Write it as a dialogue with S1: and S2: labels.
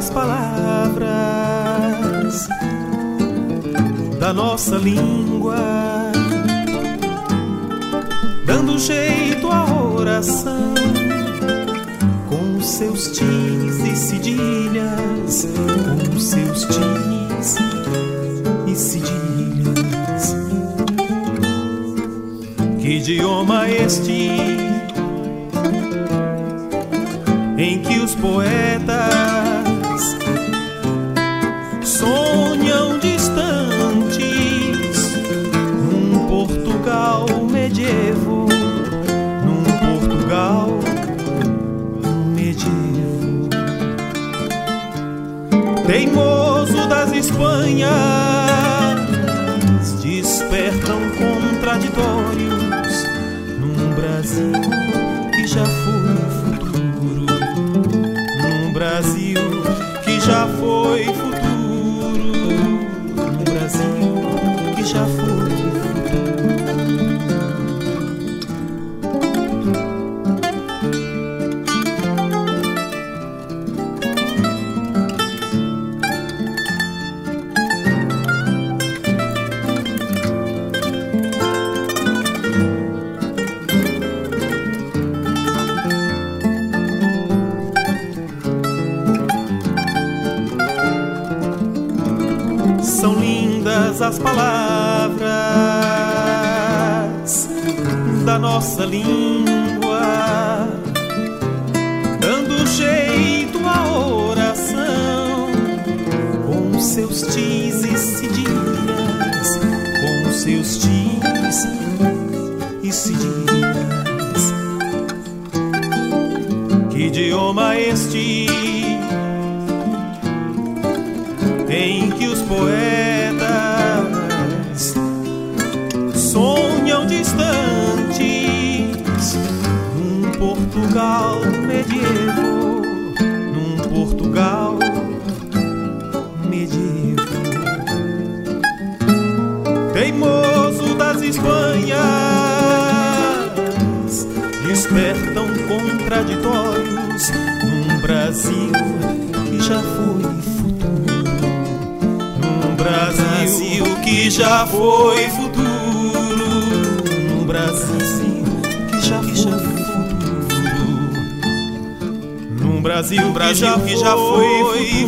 S1: as palavras da nossa língua, dando jeito à oração com seus tis e cedilhas, com seus tis e cedilhas. Que idioma este os poetas. Sonham distantes num Portugal medievo, num Portugal medievo, teimoso das Espanhas, já foi lindas as palavras da nossa língua, dando jeito à oração com seus tis e cedilhas, com seus tis e cedilhas. Que idioma este? em que Portugal medievo, num Portugal medievo, teimoso das Espanhas, despertam contraditórios num Brasil que já foi futuro. Num Brasil que já foi futuro. Futuro. Brasil, Brasil que já foi